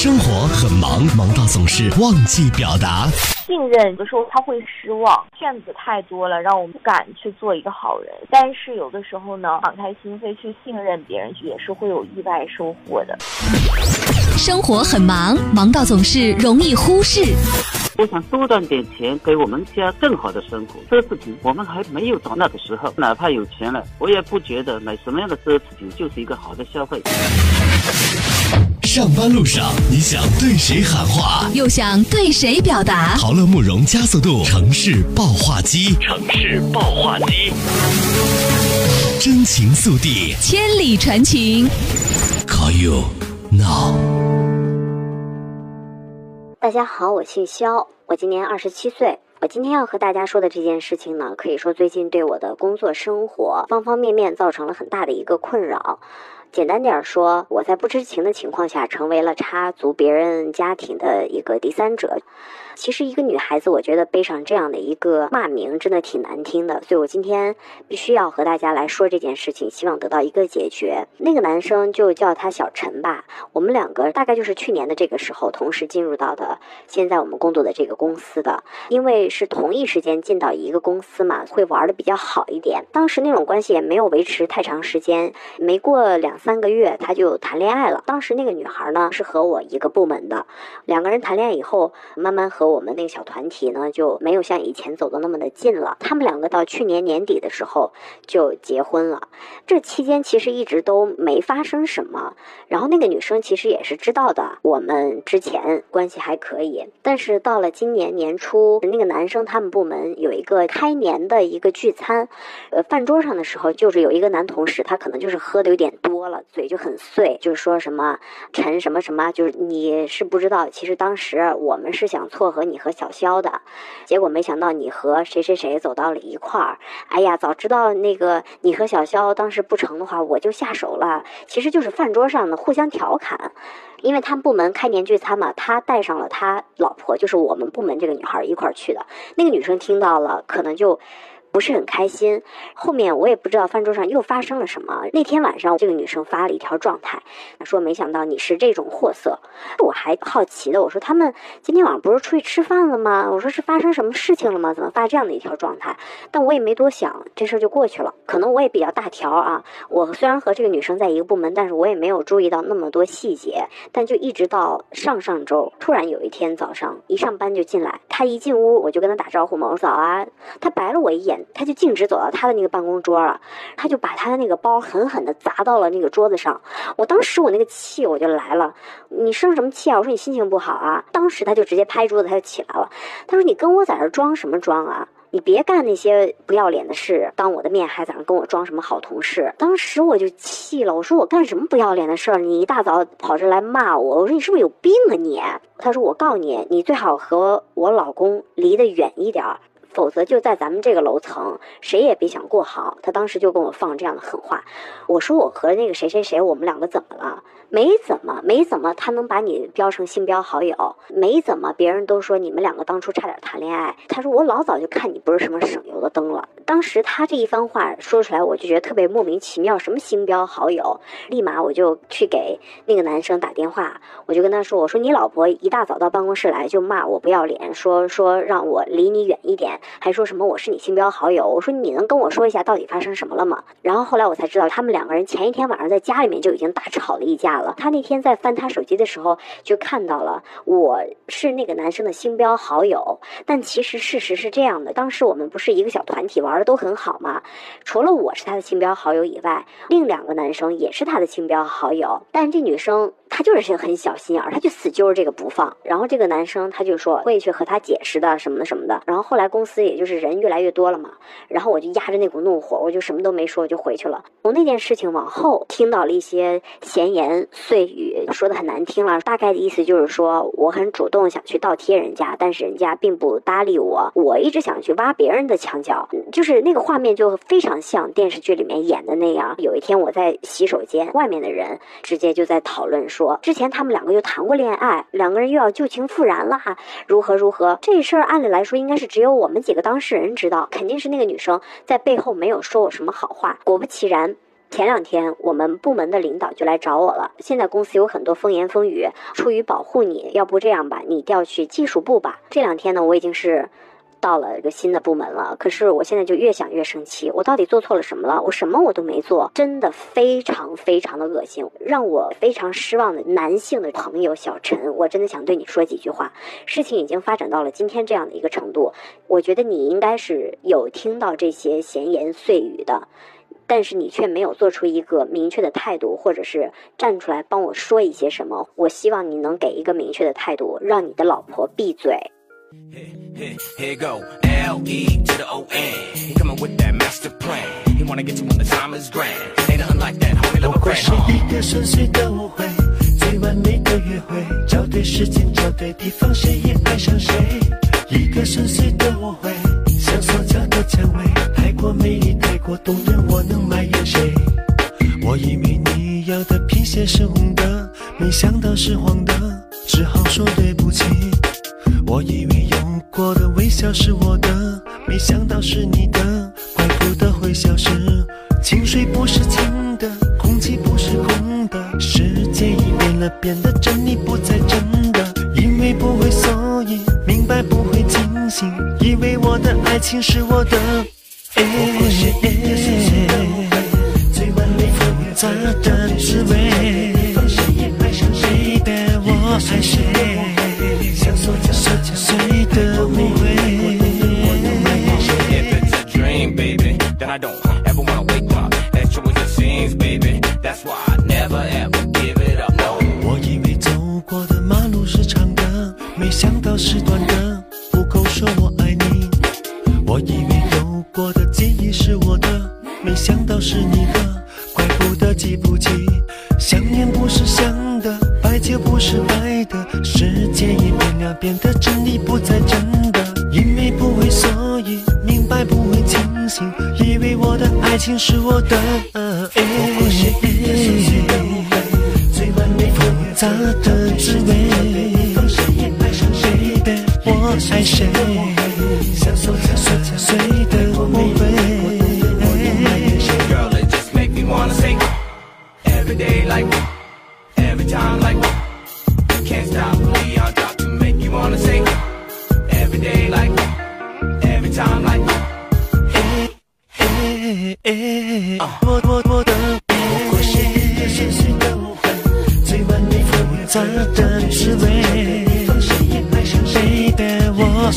生活很忙，忙到总是忘记表达。信任有的时候他会失望，骗子太多了，让我们不敢去做一个好人。但是有的时候呢，敞开心扉去信任别人，也是会有意外收获的。生活很忙，忙到总是容易忽视。我想多赚点钱，给我们家更好的生活。奢侈品我们还没有到那个时候，哪怕有钱了，我也不觉得买什么样的奢侈品就是一个好的消费。上班路上，你想对谁喊话？又想对谁表达？陶乐慕容加速度城市爆话机，城市爆话机，真情速递，千里传情。Call you now。大家好，我姓肖，我今年二十七岁。我今天要和大家说的这件事情呢，可以说最近对我的工作生活方方面面造成了很大的一个困扰。简单点说，我在不知情的情况下，成为了插足别人家庭的一个第三者。其实，一个女孩子，我觉得背上这样的一个骂名，真的挺难听的。所以我今天必须要和大家来说这件事情，希望得到一个解决。那个男生就叫他小陈吧。我们两个大概就是去年的这个时候同时进入到的现在我们工作的这个公司的，因为是同一时间进到一个公司嘛，会玩的比较好一点。当时那种关系也没有维持太长时间，没过两三个月他就谈恋爱了。当时那个女孩呢是和我一个部门的，两个人谈恋爱以后，慢慢和我们那个小团体呢就没有像以前走的那么的近了。他们两个到去年年底的时候就结婚了。这期间其实一直都没发生什么，然后那个女生其实也是知道的，我们之前关系还可以，但是到了今年年初，那个男生他们部门有一个开年的一个聚餐，呃，饭桌上的时候，就是有一个男同事，他可能就是喝的有点多嘴就很碎，就是说什么陈什么什么，就是你是不知道，其实当时我们是想撮合你和小肖的，结果没想到你和谁谁谁走到了一块儿，哎呀，早知道那个你和小肖当时不成的话，我就下手了。其实就是饭桌上的互相调侃，因为他们部门开年聚餐嘛，他带上了他老婆，就是我们部门这个女孩一块儿去的。那个女生听到了，可能就。不是很开心，后面我也不知道饭桌上又发生了什么。那天晚上，这个女生发了一条状态，说：“没想到你是这种货色。”我还好奇的，我说：“他们今天晚上不是出去吃饭了吗？”我说：“是发生什么事情了吗？怎么发这样的一条状态？”但我也没多想，这事儿就过去了。可能我也比较大条啊，我虽然和这个女生在一个部门，但是我也没有注意到那么多细节。但就一直到上上周，突然有一天早上一上班就进来，他一进屋我就跟他打招呼嘛，我说：“早啊。”他白了我一眼。他就径直走到他的那个办公桌了，他就把他的那个包狠狠地砸到了那个桌子上。我当时我那个气我就来了，你生什么气啊？我说你心情不好啊。当时他就直接拍桌子，他就起来了。他说你跟我在这装什么装啊？你别干那些不要脸的事，当我的面还在那跟我装什么好同事。当时我就气了，我说我干什么不要脸的事儿？你一大早跑这来骂我，我说你是不是有病啊你？他说我告诉你，你最好和我老公离得远一点。否则就在咱们这个楼层，谁也别想过好。他当时就跟我放这样的狠话。我说我和那个谁谁谁，我们两个怎么了？没怎么，没怎么，他能把你标成星标好友？没怎么，别人都说你们两个当初差点谈恋爱。他说我老早就看你不是什么省油的灯了。当时他这一番话说出来，我就觉得特别莫名其妙。什么星标好友？立马我就去给那个男生打电话，我就跟他说：“我说你老婆一大早到办公室来就骂我不要脸，说说让我离你远一点。”还说什么我是你星标好友？我说你能跟我说一下到底发生什么了吗？然后后来我才知道，他们两个人前一天晚上在家里面就已经大吵了一架了。他那天在翻他手机的时候，就看到了我是那个男生的星标好友。但其实事实是这样的，当时我们不是一个小团体玩的都很好嘛？除了我是他的亲标好友以外，另两个男生也是他的亲标好友。但这女生。他就是很小心眼儿，他就死揪着这个不放。然后这个男生他就说会去和他解释的什么的什么的。然后后来公司也就是人越来越多了嘛，然后我就压着那股怒火，我就什么都没说，我就回去了。从那件事情往后，听到了一些闲言碎语，说的很难听了。大概的意思就是说，我很主动想去倒贴人家，但是人家并不搭理我。我一直想去挖别人的墙角，就是那个画面就非常像电视剧里面演的那样。有一天我在洗手间，外面的人直接就在讨论说。说之前他们两个又谈过恋爱，两个人又要旧情复燃了哈，如何如何？这事儿按理来说应该是只有我们几个当事人知道，肯定是那个女生在背后没有说我什么好话。果不其然，前两天我们部门的领导就来找我了，现在公司有很多风言风语，出于保护你，要不这样吧，你调去技术部吧。这两天呢，我已经是。到了一个新的部门了，可是我现在就越想越生气，我到底做错了什么了？我什么我都没做，真的非常非常的恶心，让我非常失望的男性的朋友小陈，我真的想对你说几句话。事情已经发展到了今天这样的一个程度，我觉得你应该是有听到这些闲言碎语的，但是你却没有做出一个明确的态度，或者是站出来帮我说一些什么。我希望你能给一个明确的态度，让你的老婆闭嘴。Here, here go, L E to the O N. He coming with that master plan. He wanna get you when the time is grand. Ain't nothing like that, homie, love a grand. 是一个顺遂的舞会，最完美的约会，找对时间，找对地方，谁也爱上谁。一个顺遂的舞会，像塑胶的蔷薇，太过美丽，太过动人，我能埋怨谁？我以为你要的皮鞋是红的，没想到是黄的，只好说对不起。我以为用过的微笑是我的，没想到是你的，怪不得会消失。清水不是清的，空气不是空的，世界已变了，变得真理不再真的。因为不会，所以明白不会清醒，以为我的爱情是我的。哎，最 Don't ever wanna wake up at you with your scenes, baby. That's why I never ever give it up. No. 我以为走过的马路是长的，没想到是短的。不够说我爱你。我以为有过的记忆是我的，没想到是你的。怪不得记不起，想念不是想的，白就不是白的。世界一变啊，变得真理不再真的。因为不会，所以明白不会清醒。爱情是我的。复杂的滋味，我爱谁，碎的误会。我我我的不过是一个碎碎的误会，最完美复杂的滋味，谁的我爱，